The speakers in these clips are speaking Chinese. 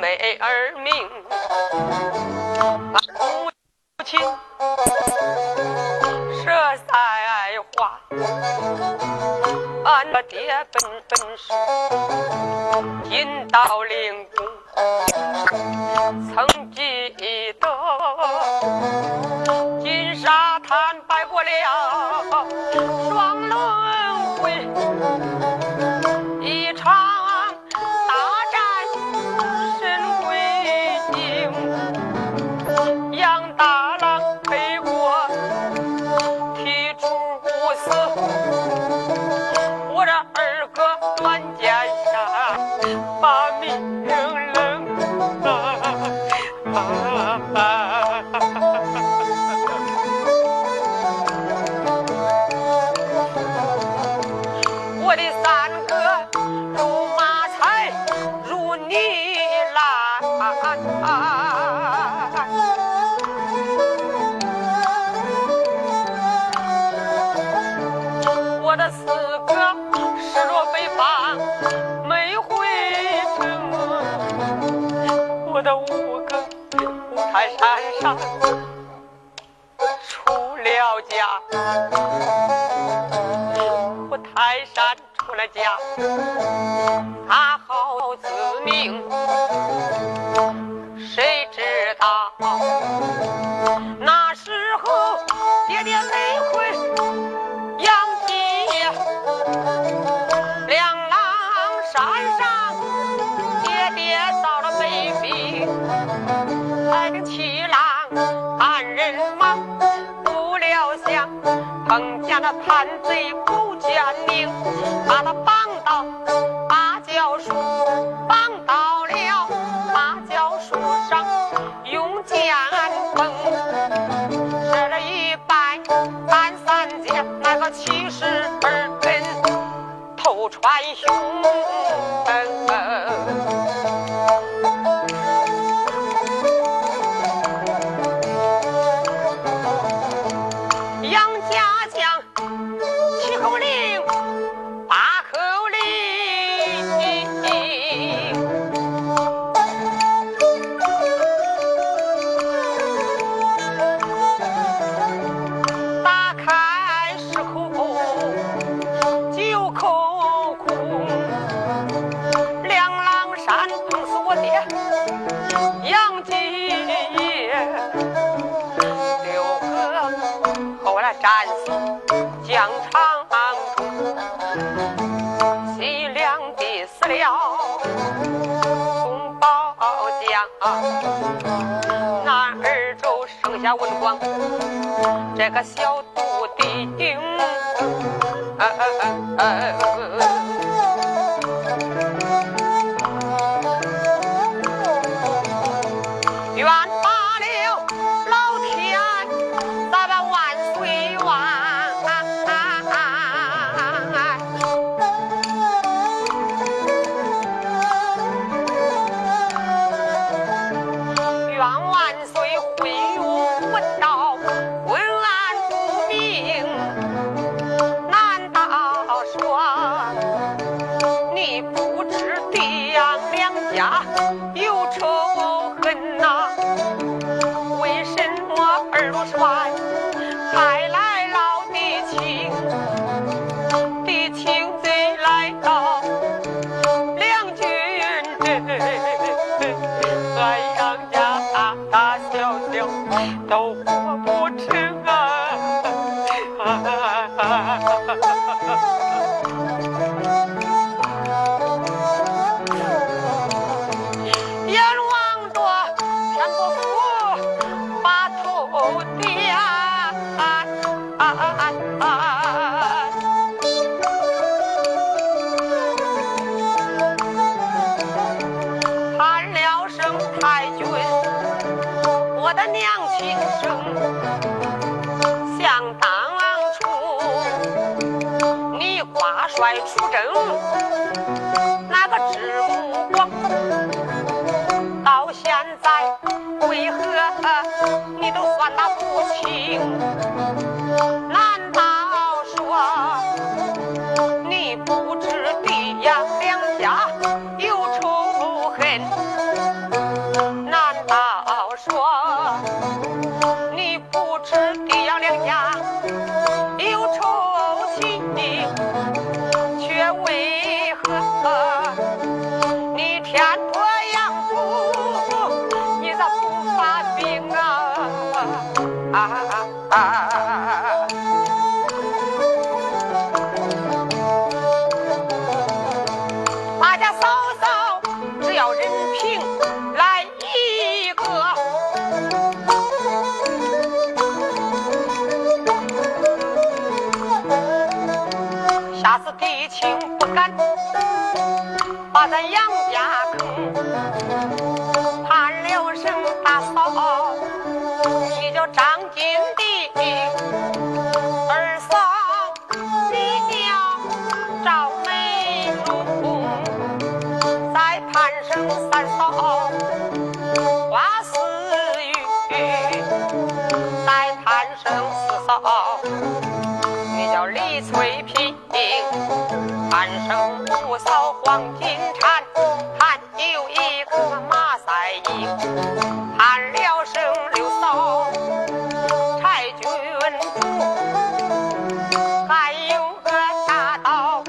美而命山上出了家我泰山出了家他好自命。贪贼不见宁，把他绑到芭蕉树，绑到了芭蕉树上，用剑崩，射了一拜半三箭，那个七十二根透穿胸。下问光，这个小徒弟。争那个知无光，到现在为何你都算得不清？难道说你不知地呀？两家。你叫李翠萍喊声五嫂黄金蝉还有一个马赛英喊了声六嫂柴郡主还有个大刀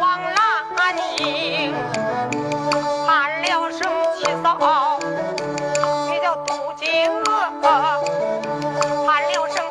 王兰英喊了声七嫂你叫杜金娥喊了声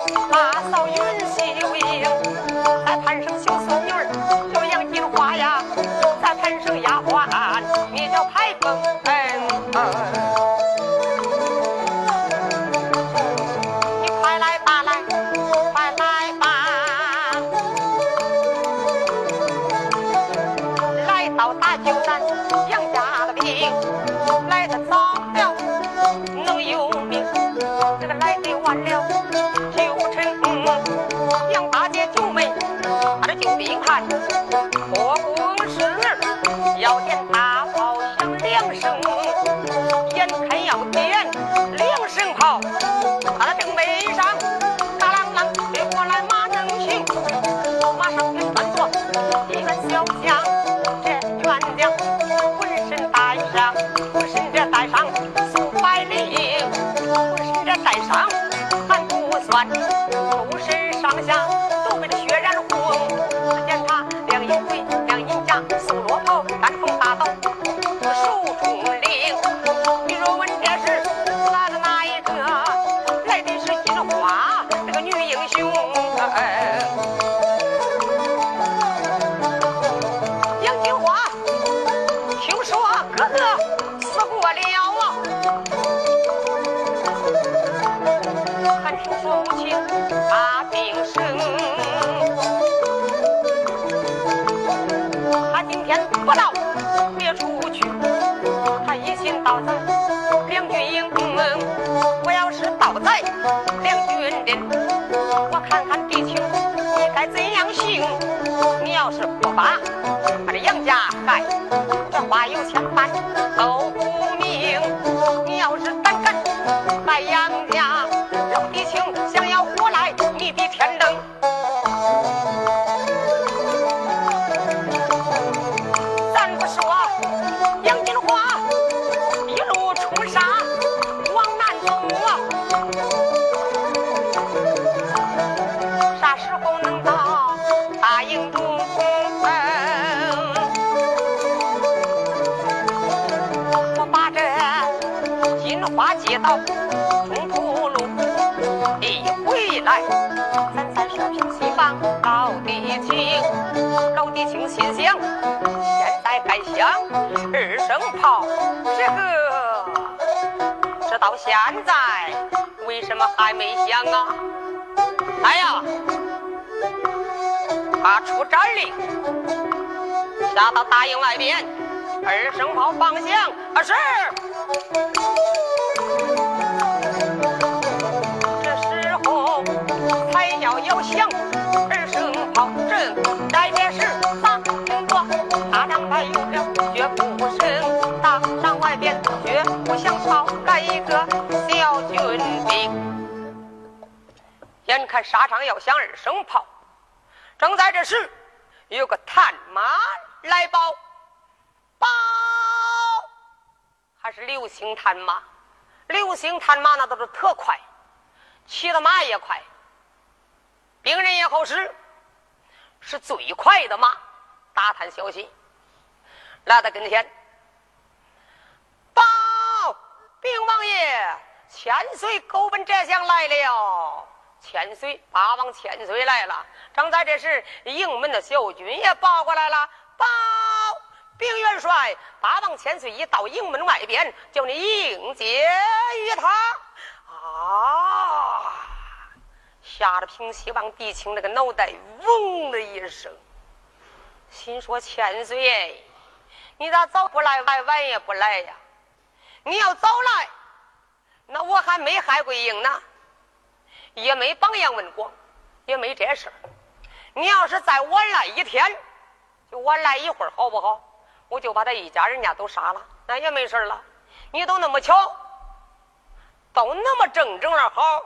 不响二声炮，这个这到现在为什么还没响啊？哎呀，他出战令，下到大营外边，二声炮放响，啊是。这时候才要摇响二声炮，正在这时，打听过大帐外有了脚步声，大帐外边绝不想跑来一个小军兵。眼看沙场要响二声炮，正在这时，有个探马来报，报，还是刘星探马。刘星探马那都是特快，骑的马也快，兵人也好使，是最快的马。打探消息来到跟前，报，禀王爷，千岁狗奔浙乡来了。千岁，八王千岁来了。正在这时，营门的小军也报过来了，报，禀元帅，八王千岁已到营门外边，叫你迎接于他。啊！吓得平西王狄青那个脑袋嗡的一声，心说：千岁，你咋早不来，晚晚也不来呀？你要早来，那我还没害过营呢。也没榜样问过，也没这事儿。你要是再晚来一天，就晚来一会儿，好不好？我就把他一家人家都杀了，那也没事了。你都那么巧，都那么正正的好，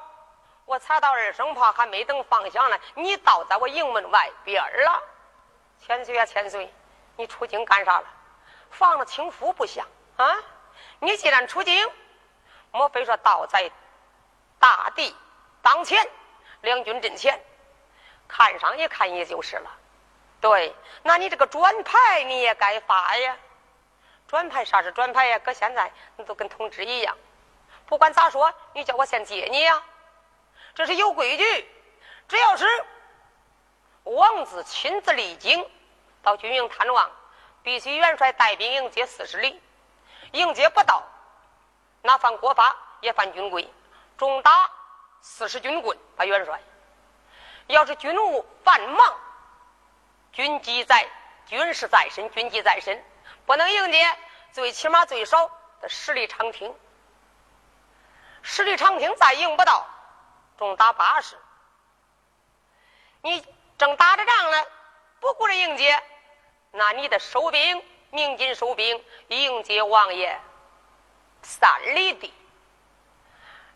我才到二声炮还没等放响呢，你倒在我营门外边了。千岁啊，千岁，你出京干啥了？放着轻夫不像啊！你既然出京，莫非说倒在大地？当前两军阵前，看上一看也就是了。对，那你这个转牌你也该发呀。转牌啥是转牌呀？搁现在你都跟通知一样。不管咋说，你叫我先接你呀。这是有规矩，只要是王子亲自离京到军营探望，必须元帅带兵迎接四十里。迎接不到，那犯国法也犯军规，重打。四十军棍把元帅，要是军务繁忙，军机在，军事在身，军机在身，不能迎接，最起码最少得十里长亭。十里长亭再迎不到，重打八十。你正打着仗呢，不顾着迎接，那你的收兵，鸣金收兵，迎接王爷三里地。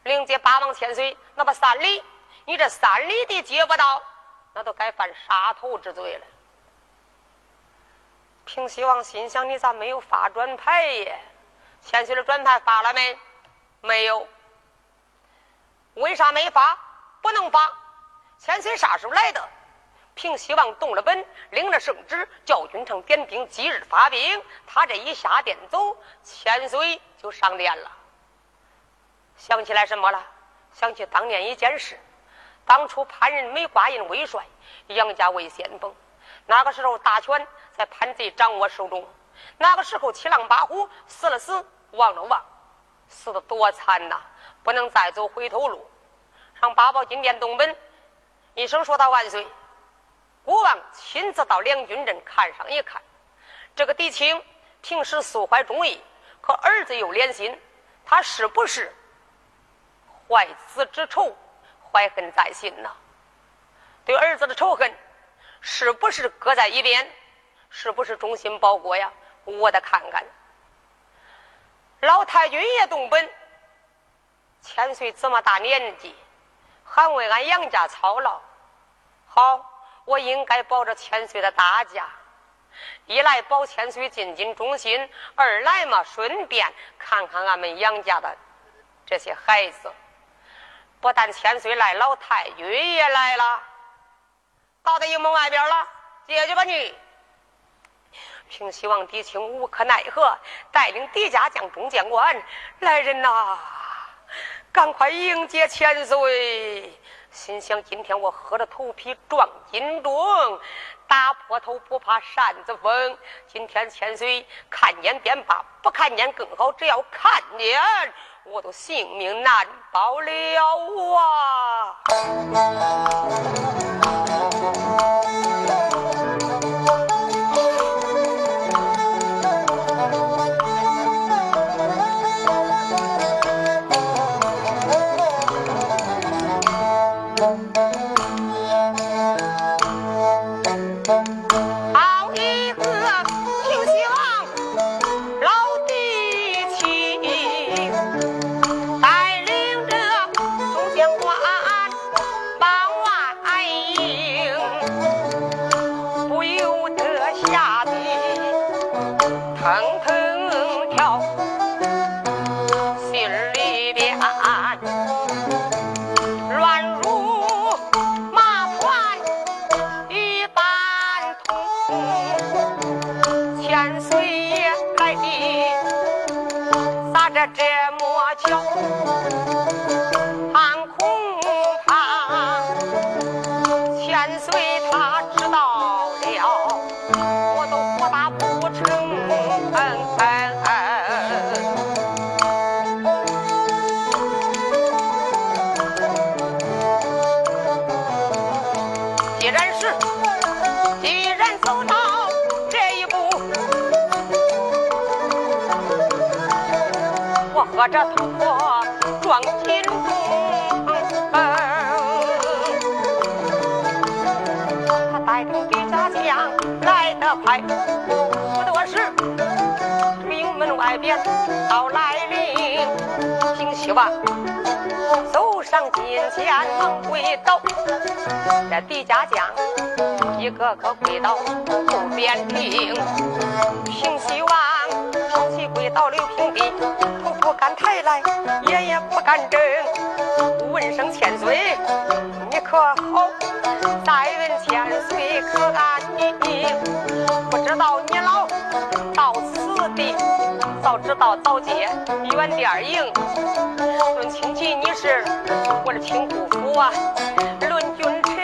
迎接八王千岁，那么三里，你这三里地接不到，那都该犯杀头之罪了。平西王心想：你咋没有发转牌呀？千岁的转牌发了没？没有。为啥没发？不能发。千岁啥时候来的？平西王动了本，领了圣旨，叫君臣点兵，即日发兵。他这一下殿走，千岁就上殿了。想起来什么了？想起当年一件事。当初潘仁美挂印为帅，杨家为先锋。那个时候大权在潘贼掌握手中。那个时候七狼八虎死了死，亡了亡，死的多惨呐！不能再走回头路。上八宝金殿东奔，一声说他万岁。国王亲自到两军阵看上一看，这个狄青平时素怀忠义，可儿子又怜心，他是不是怀子之仇，怀恨在心呢？对儿子的仇恨，是不是搁在一边？是不是忠心报国呀？我得看看。老太君也动本，千岁这么大年纪，还为俺杨家操劳，好。我应该保着千岁的大家，一来保千岁尽尽忠心，二来嘛顺便看看俺们杨家的这些孩子。不但千岁来，老太君也来了，到在营门外边了，解决吧你。平西王狄青无可奈何，带领狄家将中监官来人呐，赶快迎接千岁。心想：今天我喝了头皮撞金钟，打破头不怕扇子风。今天千岁看见便罢，不看见更好。只要看见，我都性命难保了啊！俺恐怕千岁他知道了我都活打不成既然是既然走到这一步我喝着汤边到来临，平西王走上金前忙跪倒，这狄家将一个个跪倒后边听，平西王。双膝跪倒刘平地，头不敢抬来，眼也不敢睁。问声千岁，你可好？再早知道早接远点迎。论亲戚你是我的亲姑父啊，论君臣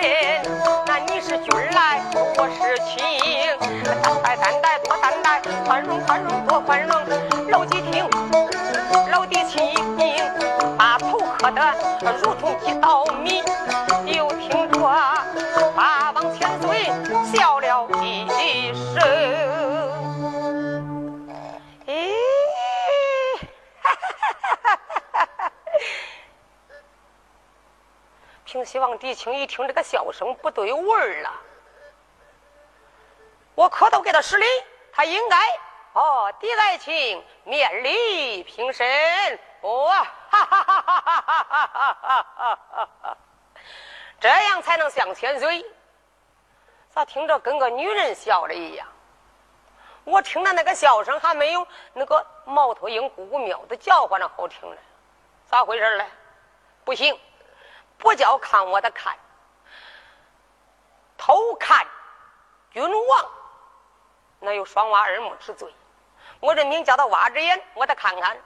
那。你是君来，我是卿，担待担待多担待，宽容宽容多宽容。老几听，老弟亲，把头磕得如同一道米。西王狄青一听这个笑声不对味儿了，我可都给他施礼，他应该哦，狄爱卿面礼平身，哇，哈哈哈哈哈哈哈哈！这样才能向千岁。咋听着跟个女人笑了一样？我听的那个笑声还没有那个猫头鹰咕咕喵的叫唤的好听呢，咋回事嘞？不行。不叫看我的看偷看君王那有双挖耳目之罪。我这名叫他挖只眼我得看看。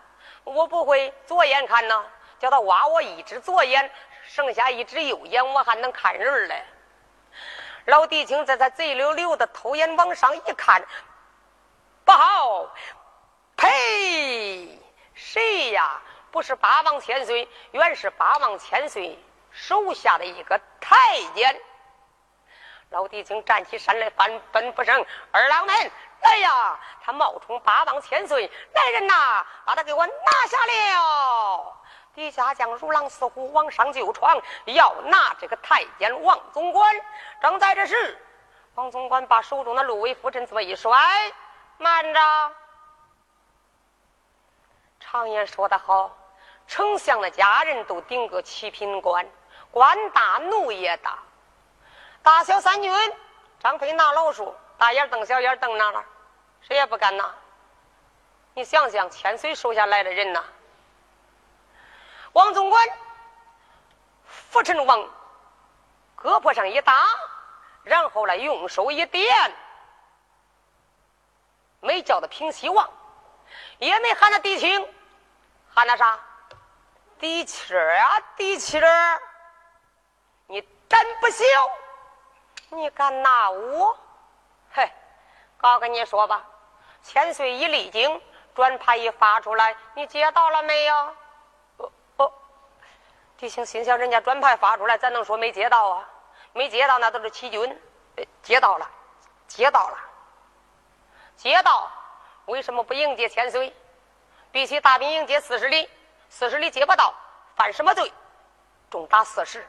我不会左眼看呢叫他挖我一只左眼剩下一只右眼我还能看人嘞老狄青在他贼溜溜的偷眼往上一看不好呸！谁呀？不是八王千岁原是八王千岁手下的一个太监。老狄青站起身来，翻奔不声：“二郎们，来呀！他冒充八王千岁，来人呐，把他给我拿下了！”底下将如狼似虎往上就闯，要拿这个太监王总管。正在这时，王总管把手中的芦苇拂尘这么一甩：“慢着！常言说得好，丞相的家人都顶个七品官，官大奴也大。大小三军，张飞拿老鼠，大眼瞪小眼瞪哪了？谁也不敢拿。你想想，千岁手下来的人呐！”王总管拂尘往胳膊上一搭，然后呢，用手一点，没叫他平西王，也没喊他狄青，喊他啥？狄青啊，狄青真不小，你敢拿我？嘿，告跟你说吧，千岁一离京，转盘一发出来，你接到了没有？哦哦狄青心想：人家转盘发出来，咱能说没接到啊？没接到，那都是欺君。接到了，接到了，接到。为什么不迎接千岁？必须大兵迎接四十里，四十里接不到，犯什么罪？重打四十。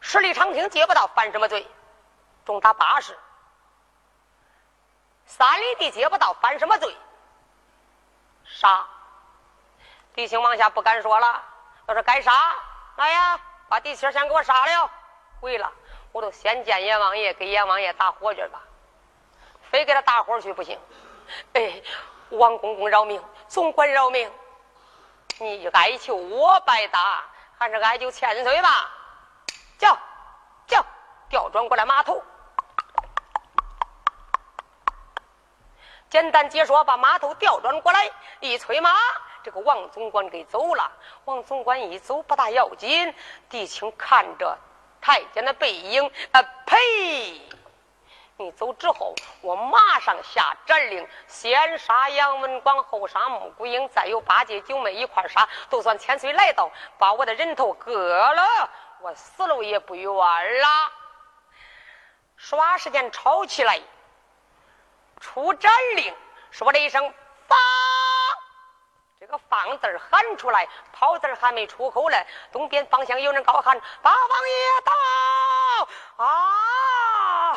十里长亭接不到，犯什么罪？重打八十。三里地接不到，犯什么罪？杀。狄青往下不敢说了。要说：“该杀，来呀，把狄青先给我杀了。回了，我都先见阎王爷，给阎王爷打火去吧。非给他打火去不行。哎，王公公饶命，总管饶命。你哀求我白搭，还是哀求千岁吧？叫叫，调转过来马头。简单解说，把马头调转过来，一催马。”这个王总管给走了，王总管一走不大要紧。狄青看着太监的背影，啊呸！你走之后，我马上下斩令，先杀杨文广，后杀穆桂英，再有八戒九妹一块杀，就算千岁来到，把我的人头割了，我死了也不冤啦。耍时间吵起来，出战令，说了一声发。这个“放”字喊出来，“跑”字还没出口呢。东边方向有人高喊：“八王爷到！”啊！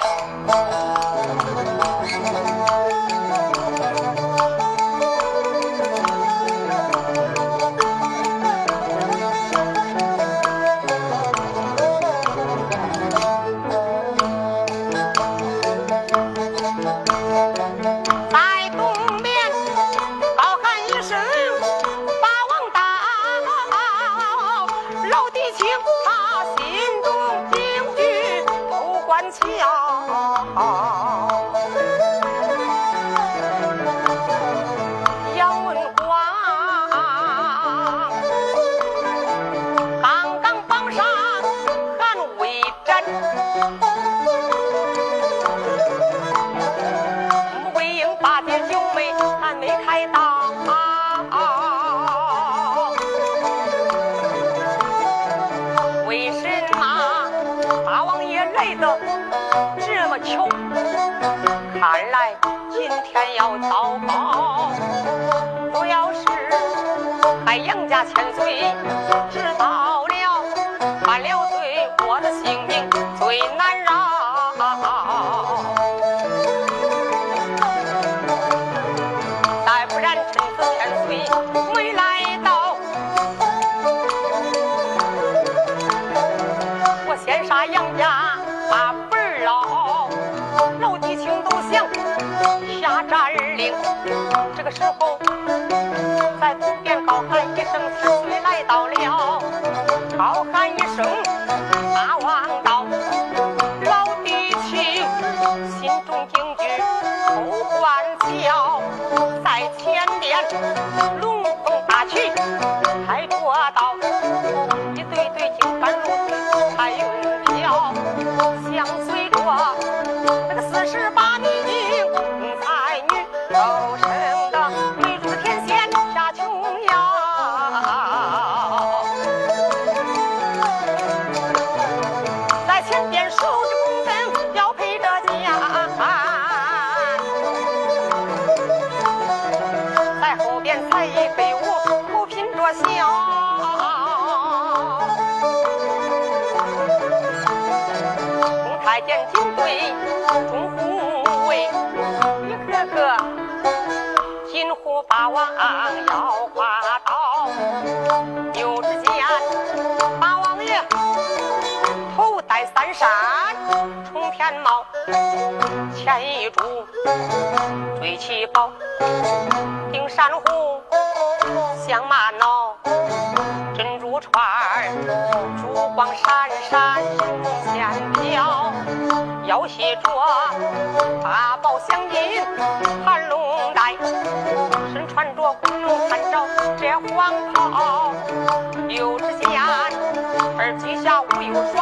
中护卫，一个个金虎八王腰花刀，有支剑，八王爷头戴三山冲天帽，前一珠，追七宝，顶珊瑚，镶玛脑，珍珠串。乡音，盘龙带，身穿着红龙三罩，这黄袍，有只剑，而几下无有双。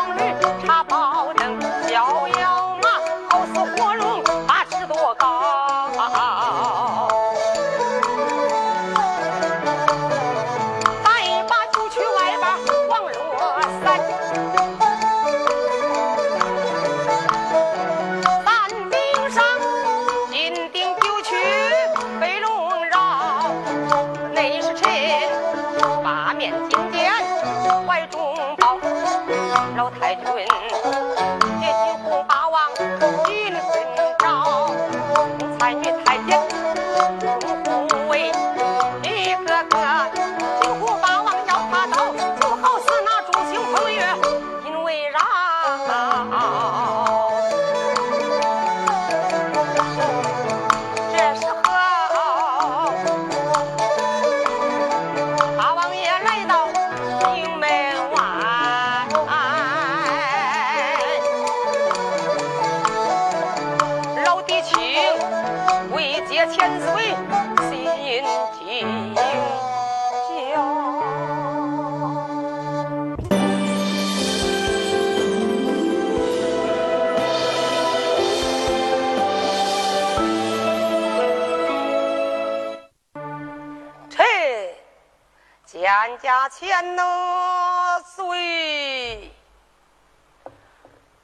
家千呢岁，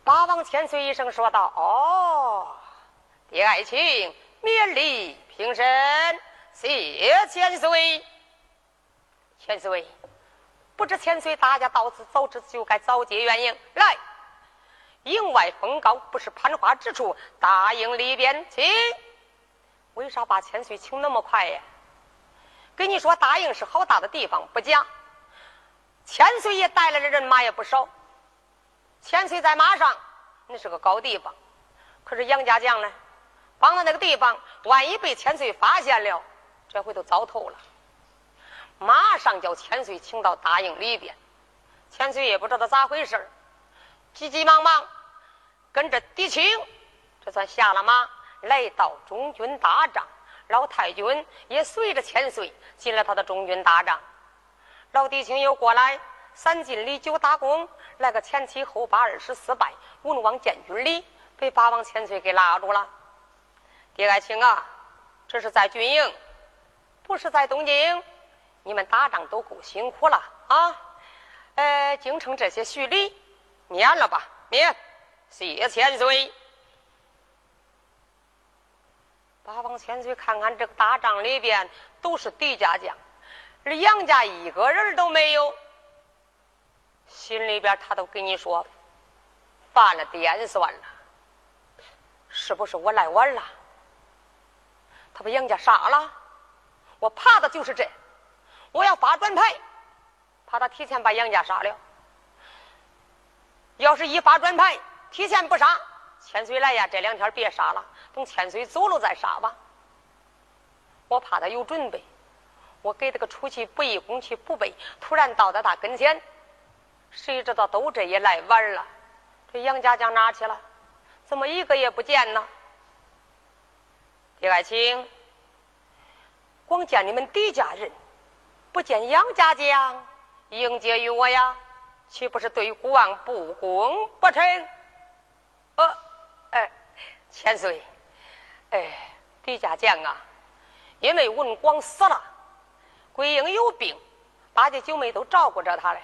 八王千岁一声说道：“哦，爹爱卿免礼平身，谢千岁。千岁，不知千岁大家到此早知就该早结原因。来，营外风高不是攀花之处，大营里边请。为啥把千岁请那么快呀？”跟你说，大营是好大的地方，不假。千岁爷带来的人马也不少。千岁在马上，那是个高地方。可是杨家将呢，放在那个地方，万一被千岁发现了，这回都糟透了。马上叫千岁请到大营里边。千岁也不知道咋回事急急忙忙跟着狄青，这算下了马，来到中军大帐。老太君也随着千岁进了他的中军大帐，老弟兄又过来三进里九打工，来个前七后八二十四拜，文王见军礼，被八王千岁给拉住了。爹爱卿啊，这是在军营，不是在东京。你们打仗都够辛苦了啊！呃，京城这些虚礼免了吧，免，谢千岁。八王千岁看看这个大帐里边都是狄家将，而杨家一个人都没有，心里边他都跟你说犯了点算了，是不是我来晚了？他把杨家杀了，我怕的就是这，我要发转牌，怕他提前把杨家杀了。要是一发转牌，提前不杀，千岁来呀，这两天别杀了。等千岁走了再杀吧，我怕他有准备，我给他个出其不意、攻其不备，突然到在他跟前，谁知道都这也来晚了。这杨家将哪去了？怎么一个也不见呢？李爱卿，光见你们狄家人，不见杨家将迎接于我呀，岂不是对孤王不公不成？呃，哎，千岁，哎，李家将啊，因为文广死了，桂英有病，八姐九妹都照顾着他嘞。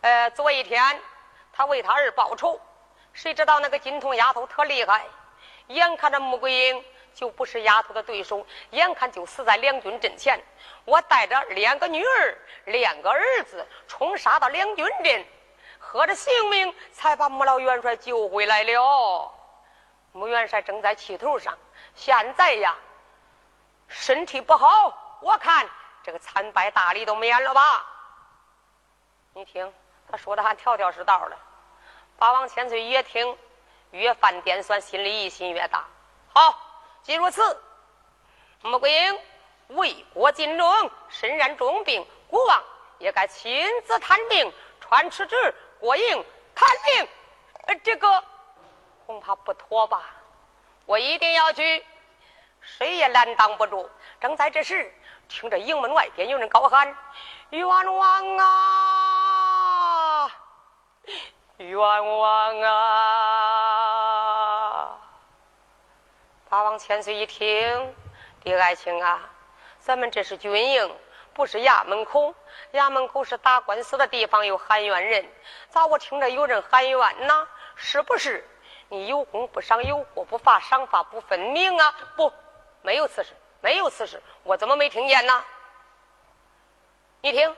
呃，昨一天他为他儿报仇，谁知道那个金童丫头特厉害，眼看着穆桂英就不是丫头的对手，眼看就死在两军阵前。我带着两个女儿、两个儿子冲杀到两军阵，喝着性命才把穆老元帅救回来了。穆元帅正在气头上，现在呀身体不好，我看这个参拜大礼都免了吧。你听。他说的还条条是道的，八王千岁越听越犯颠酸，心里疑心越大。好，既如此，穆桂英为国尽忠，身染重病，国王也该亲自探病，传旨旨过营看病。呃，这个恐怕不妥吧？我一定要去，谁也拦挡不住。正在这时，听着营门外边有人高喊：“冤枉啊！”冤枉啊！八王千岁一听，狄爱卿啊，咱们这是军营，不是衙门口。衙门口是打官司的地方，有喊冤人。咋我听着有人喊冤呢？是不是你有功不赏，有过不罚，赏罚不分明啊？不，没有此事，没有此事，我怎么没听见呢？你听，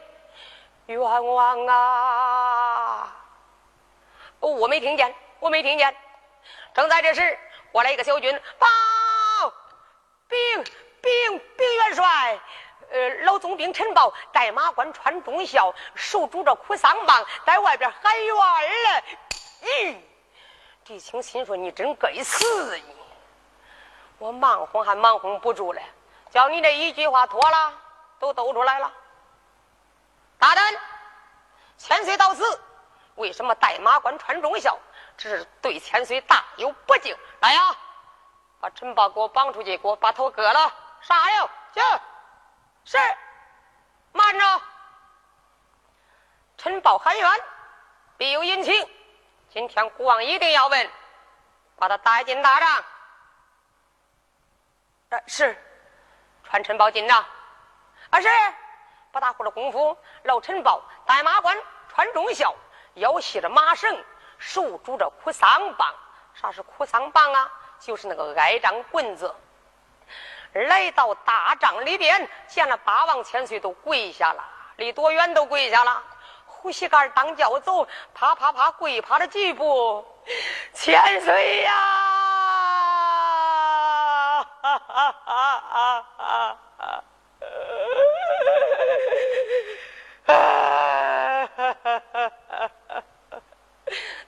冤枉啊！我没听见，我没听见。正在这时，过来一个小军报：禀禀禀元帅，呃，老总兵陈豹带马官穿忠孝，手拄着哭丧棒，在外边喊冤了。咦，狄青心说：“你真该死！你我忙活还忙活不住了，叫你这一句话脱了，都抖出来了。大胆，千岁到此。”为什么带马官穿忠孝？这是对千岁大有不敬。来呀，把陈豹给我绑出去，给我把头割了。杀了，行，是。慢着，陈豹喊冤，必有隐情。今天国王一定要问，把他带进大帐。呃，是，传陈豹进帐。啊，是，不大会儿的功夫，老陈豹带马官穿忠孝。腰系着麻绳，手拄着哭丧棒。啥是哭丧棒啊？就是那个挨杖棍子。来到大帐里边，见了八王千岁都跪下了，离多远都跪下了。呼吸杆当脚走，啪啪啪跪趴了几步。千岁呀！哈哈哈哈！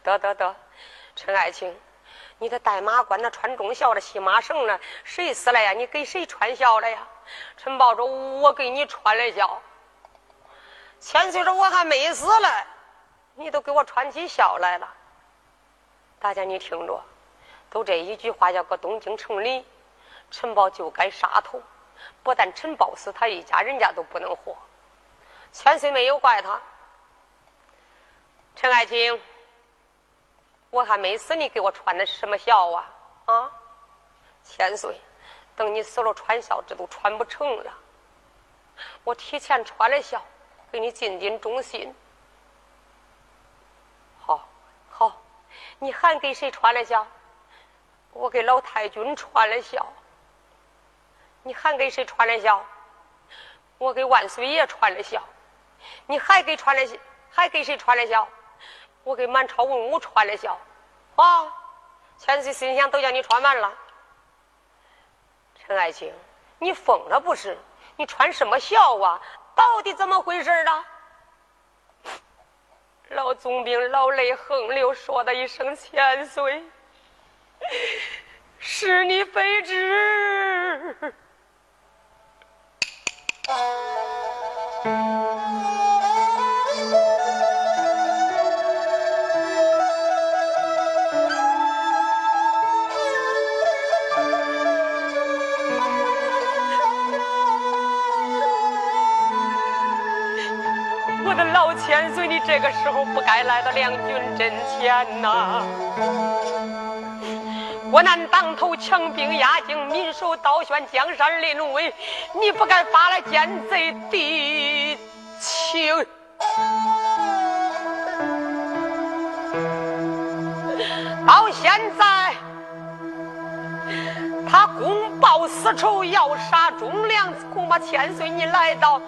得得得，陈爱卿，你的带马官那穿忠孝的系马绳呢？谁死了呀？你给谁穿孝了呀？陈豹说：“我给你穿了孝。”千岁说：“我还没死嘞，你都给我穿起孝来了。”大家你听着，都这一句话要搁东京城里，陈豹就该杀头。不但陈豹死，他一家人家都不能活。千岁没有怪他，陈爱卿。我还没死，你给我穿的是什么孝啊？啊，千岁，等你死了，穿孝这都穿不成了。我提前穿了孝，给你尽尽忠心。好，好，你还给谁穿了孝？我给老太君穿了孝。你还给谁穿了孝？我给万岁爷穿了孝。你还给穿了还给谁穿了孝？我给满朝文武穿了孝，啊！千岁心想都叫你穿完了。陈爱卿，你疯了不是？你穿什么孝啊？到底怎么回事啊？老总兵老泪横流，说的一声千岁，是你非旨。这个时候不该来到梁军阵前呐！国难当头，强兵压境，民守倒悬，江山临危，你不该发来奸贼的情。到现在，他公报私仇，要杀忠良，恐怕千岁你来到，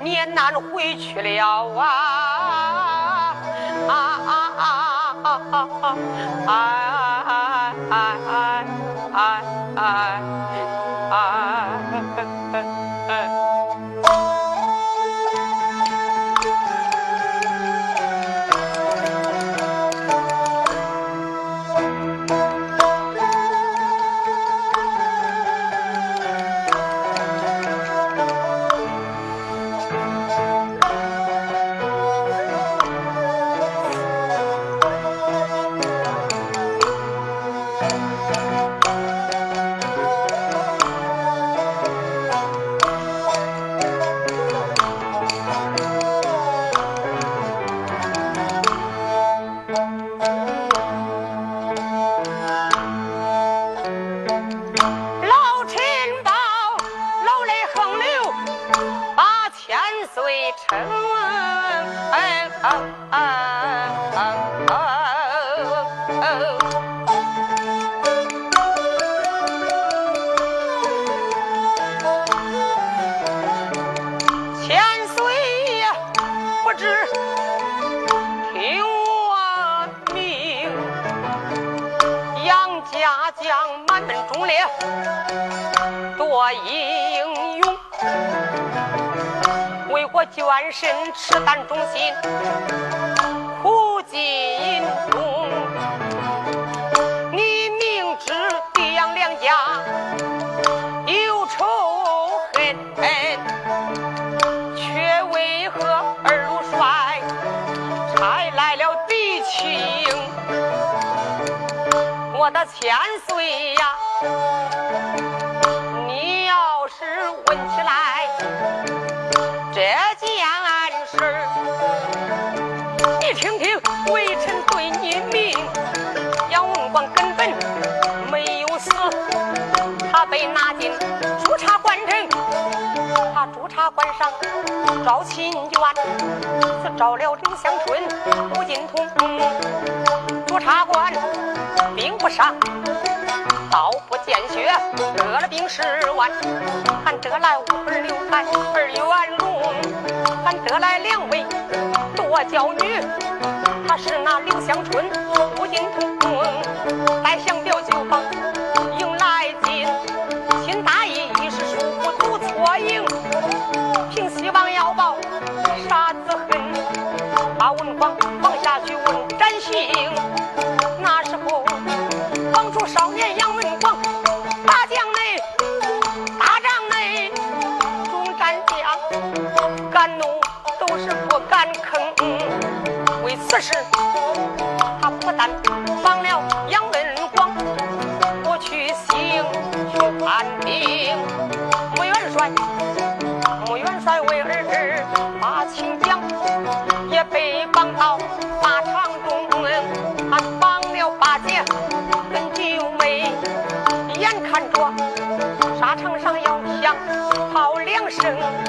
你也难回去了！啊 I, I, I, I, I, I. eternal and up. 全身赤胆忠心。他驻察官上招亲眷，是招了刘香春、吴金通，驻察官兵不上，刀不见血，得了兵十万，还得来五儿刘才二元龙，还得来两位。多娇女，她是那刘香春，吴金通，声，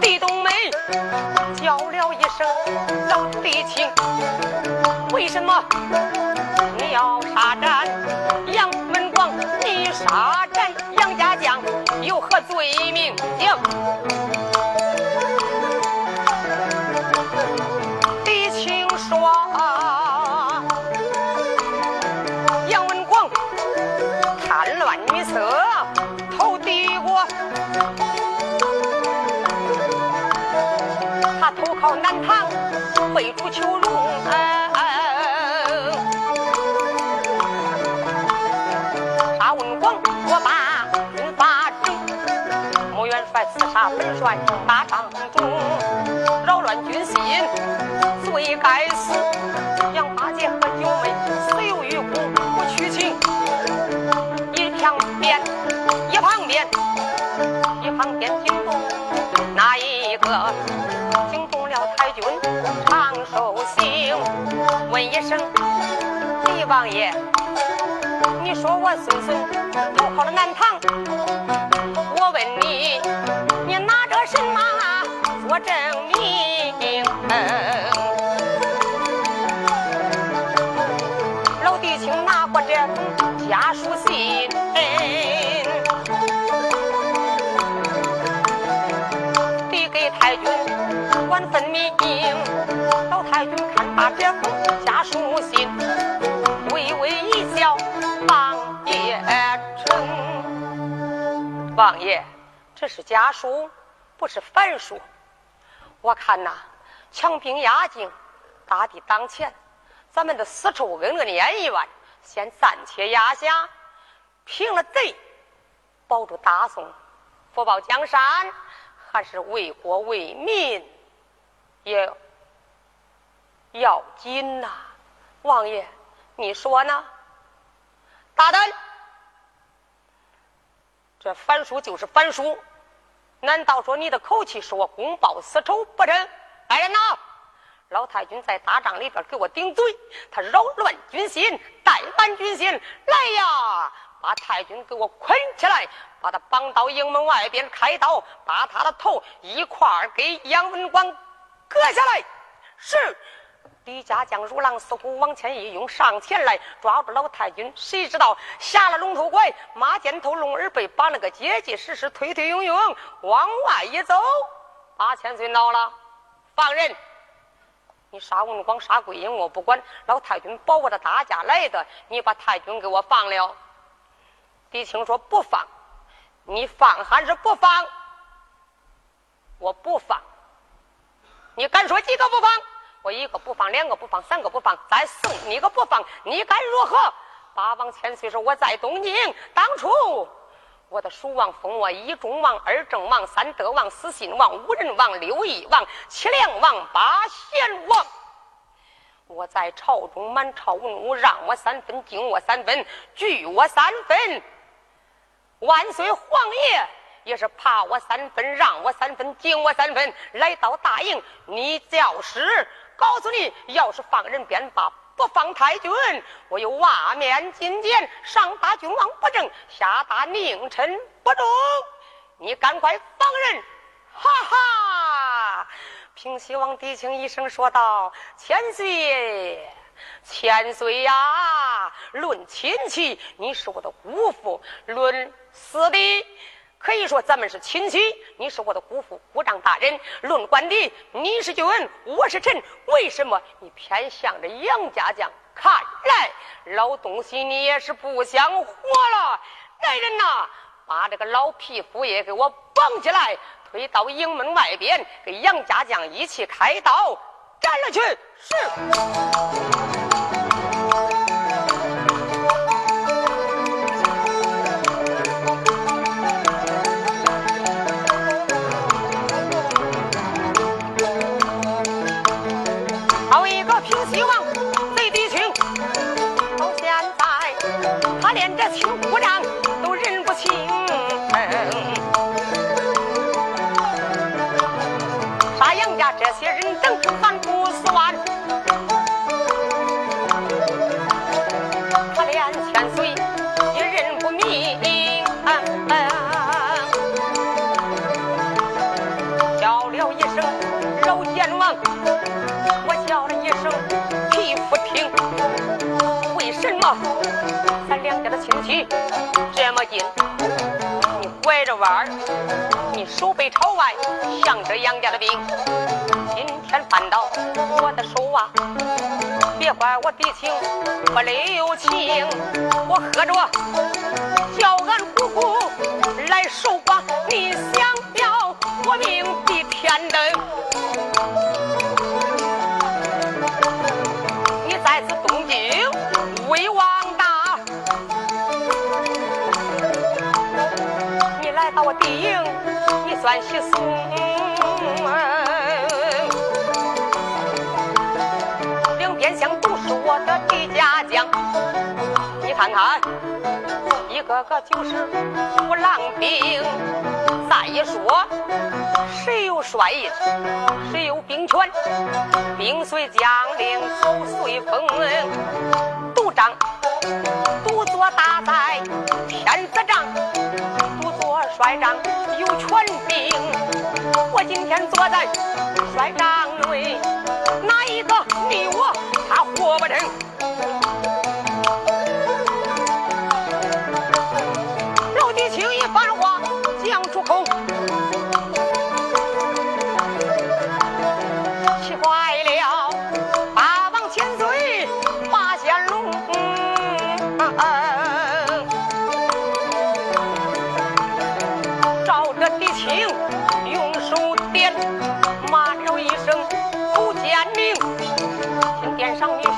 地冬梅叫了一声老弟情，为什么你要杀斩杨文广？你杀斩杨家将有何罪名？求荣。沙文广，我把军法整，穆元帅刺杀本帅大帐中，扰乱军心，罪该死。杨八姐和九妹死有余辜，不屈情。一旁边，一旁边，一旁边惊动哪一个？问一声，李王爷。你说我孙孙投靠了南唐，我问你，你拿着什么做证明？老弟兄拿过这封家书信，递给太君，管分明。老太君看把这封家书信，微微一笑。王爷，这是家书，不是凡书。我看呐，强兵压境，大敌当前，咱们的丝绸恩恩恩怨，先暂且压下，平了贼，保住大宋，福报江山，还是为国为民也要紧呐。王爷，你说呢？大胆！这反书就是反书，难道说你的口气是我公报私仇不成？来人呐！老太君在大帐里边给我顶嘴，他扰乱军心，怠慢军心。来呀，把太君给我捆起来，把他绑到营门外边开刀，把他的头一块儿给杨文广割下来。是。李家将如狼似虎往前一拥，上前来抓住老太君。谁知道下了龙头拐，马肩头龙耳背，把那个结结实实推推拥拥往外一走。八千岁恼了，放人！你杀文广，杀桂英，我不管。老太君保我的大家来的，你把太君给我放了。狄青说不放，你放还是不放？我不放。你敢说几个不放？我一个不放，两个不放，三个不放，再送你个不放，你该如何？八王千岁说我在东京，当初我的蜀王封我一中王、二正王、三德王、四信王、五人王、六义王、七良王、八贤王。我在朝中满朝文武，让我三分，敬我三分，惧我三分。万岁皇爷也是怕我三分，让我三分，敬我三分。来到大营，你叫师。告诉你，要是放人便罢，不放太君，我有瓦面金剑，上打君王不正，下打佞臣不忠。你赶快放人！哈哈！平西王低轻一声说道：“千岁，千岁呀！论亲戚，你是我的姑父；论死的。”可以说咱们是亲戚，你是我的姑父姑丈大人。论官的，你是君，我是臣，为什么你偏向着杨家将？看来老东西你也是不想活了。来人呐，把这个老匹夫也给我绑起来，推到营门外边，给杨家将一起开刀斩了去。是。希望，内地情。到现在，他连着情。这么近，你拐着弯儿，你手背朝外，向着杨家的兵。今天犯到我的手啊，别怪我弟兄不留情。我喝着叫俺姑姑来守寡，你想要我命比天灯。算稀松。两边厢都是我的敌家将，你看看，一个个就是虎狼兵。再一说，谁有帅印，谁有兵权，兵随将令，走随风。独掌独坐大在天子帐，帅帐有权柄。我今天坐在帅帐内，哪一个你我他活不成？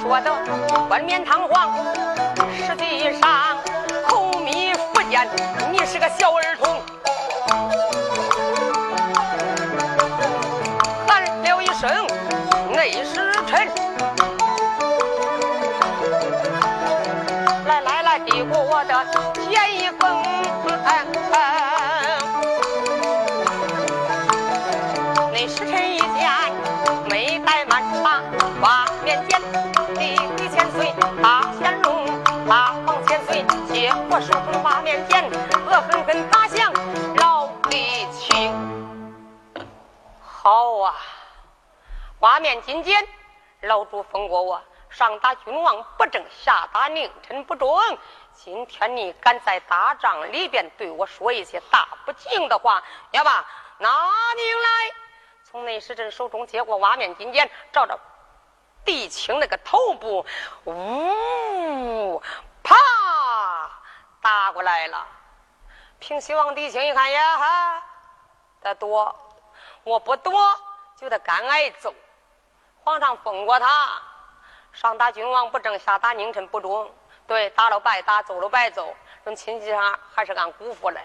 我的冠冕堂皇，实际上口蜜腹剑，你是个小儿童。喊了一声内侍臣，来来来，递过我的好啊，挂面金剑，老主封过我，上打君王不正，下打佞臣不忠。今天你敢在大帐里边对我说一些大不敬的话，要把拿命来！从内侍臣手中接过瓦面金剑，照着。帝青那个头部，呜，啪，打过来了。平西王帝青一看呀，哈，得躲，我不躲就得干挨揍。皇上封过他，上打君王不正，下打佞臣不忠。对，打了白打，揍了白揍，论亲戚上还是俺姑父嘞。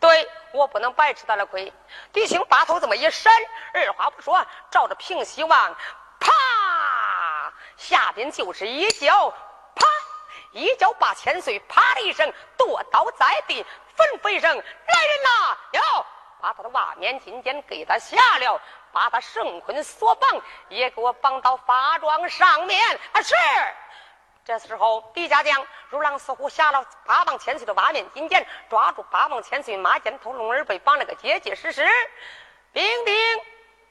对我不能白吃他的亏。地青把头这么一闪，二话不说，照着平西王，啪。下边就是一脚，啪！一脚把千岁啪的一声跺倒在地，吩咐一声：“来人呐！”哟，把他的瓦面金剑给他下了，把他绳捆索绑，也给我绑到法桩上面。啊，是。这时候，狄家将如狼似虎下了八王千岁的瓦面金剑，抓住八王千岁马肩头龙儿被绑了个结结实实。兵兵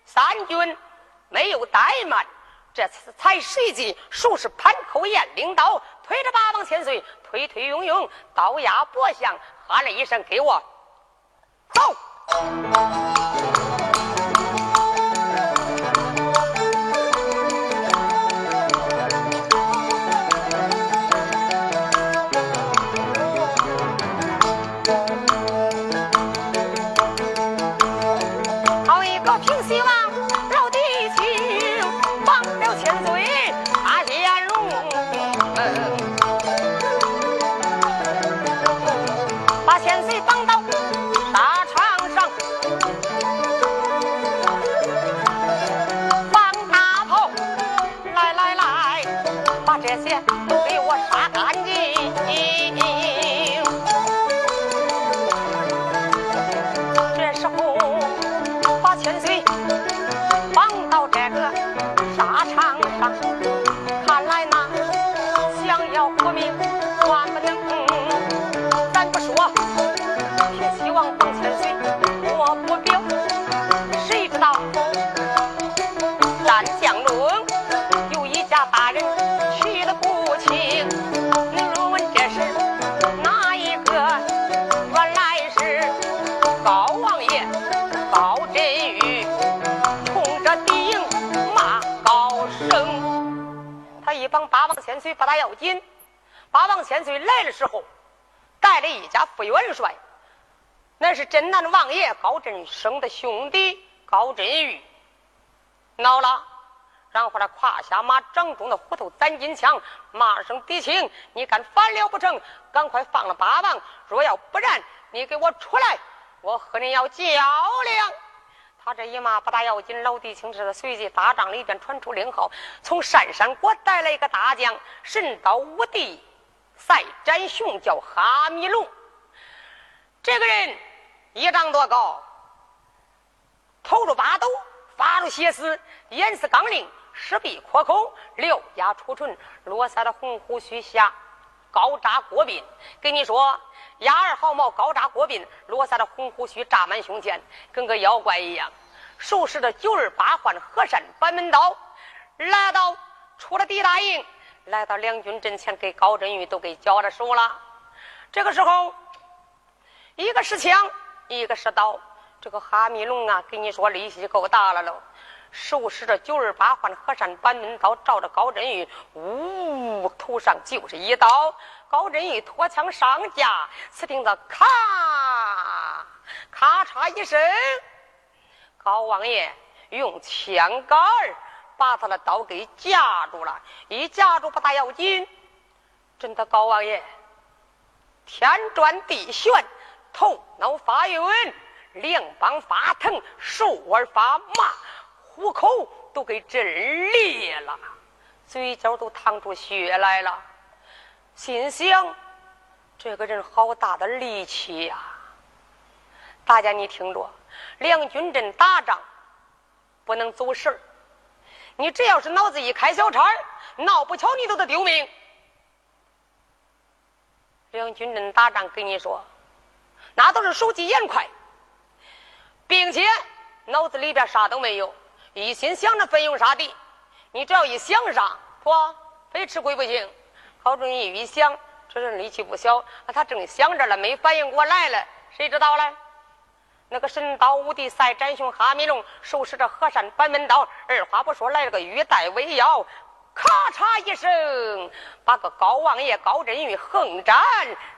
三军没有怠慢。这次才随即，数是潘口燕领导，推着八王千岁，推推拥拥，刀压脖项，喊了一声：“给我走！”千岁不大要紧，八王千岁来的时候，带了一家副元帅，那是镇南王爷高振生的兄弟高振玉。恼了，然后他胯下马掌中的虎头攒金枪，骂声敌情，你敢反了不成？赶快放了八王！若要不然，你给我出来！我和你要较量。他这一骂不大要紧，老弟请这随即大帐里边传出令号，从山山国带来一个大将，神刀无敌，赛展雄，叫哈密龙。这个人一丈多高，头着八斗，发着血丝，眼似钢铃，石壁阔口，獠牙出唇，络腮的红胡须下高扎过鬓。跟你说，压二毫毛高扎过鬓，络腮的红胡须扎满胸前，跟个妖怪一样。手持着九儿八环河山板门刀，来到出了狄大营，来到两军阵前，给高振玉都给交了手了。这个时候。一个是枪，一个是刀。这个哈密龙啊，跟你说力气够大了喽。手持着九儿八环河山板门刀，照着高振玉，呜，头上就是一刀。高振玉脱枪上架，只听到咔咔嚓一声，高王爷用枪杆把他的刀给夹住了。一夹住不大要紧，真的高王爷天转地旋。头脑发晕，两膀发疼，手腕发麻，虎口都给震裂了，嘴角都淌出血来了。心想：这个人好大的力气呀！大家你听着，两军阵打仗不能走神儿，你只要是脑子一开小差闹不巧你都得丢命。两军阵打仗，跟你说。那都是手疾眼快，并且脑子里边啥都没有，一心想着奋勇杀敌。你只要一想上，不，非吃亏不行。高振宇一想，这人力气不小，那他正想着了，没反应过来了，谁知道嘞？那个神刀无敌赛展雄哈密龙手持着河山板门刀，二话不说来了个玉带围腰，咔嚓一声，把个高王爷高振宇横斩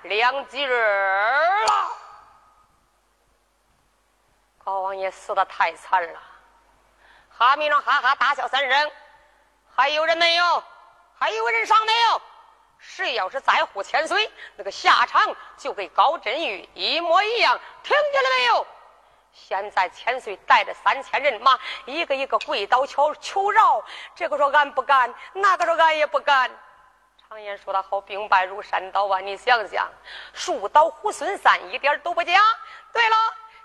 两截了。高王爷死的太惨了，哈密龙哈哈大笑三声，还有人没有？还有人上没有？谁要是在乎千岁，那个下场就跟高振玉一模一样，听见了没有？现在千岁带着三千人马，一个一个跪倒求求饶，这个说俺不敢，那个说俺也不敢。常言说得好，兵败如山倒啊！你想想，树倒猢狲散，一点都不假。对了，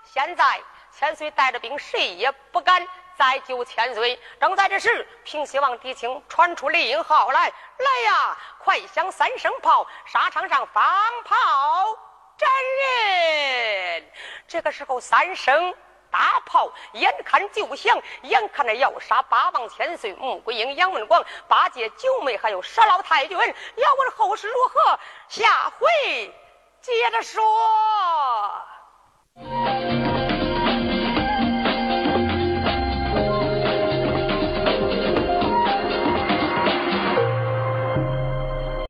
现在。千岁带着兵，谁也不敢再救千岁。正在这时，平西王狄青传出令号来：“来呀，快响三声炮，沙场上放炮斩人！”这个时候，三声大炮眼看就响，眼看着要杀八王千岁、穆桂英、杨文广、八戒、九妹，还有佘老太君。要问后事如何，下回接着说。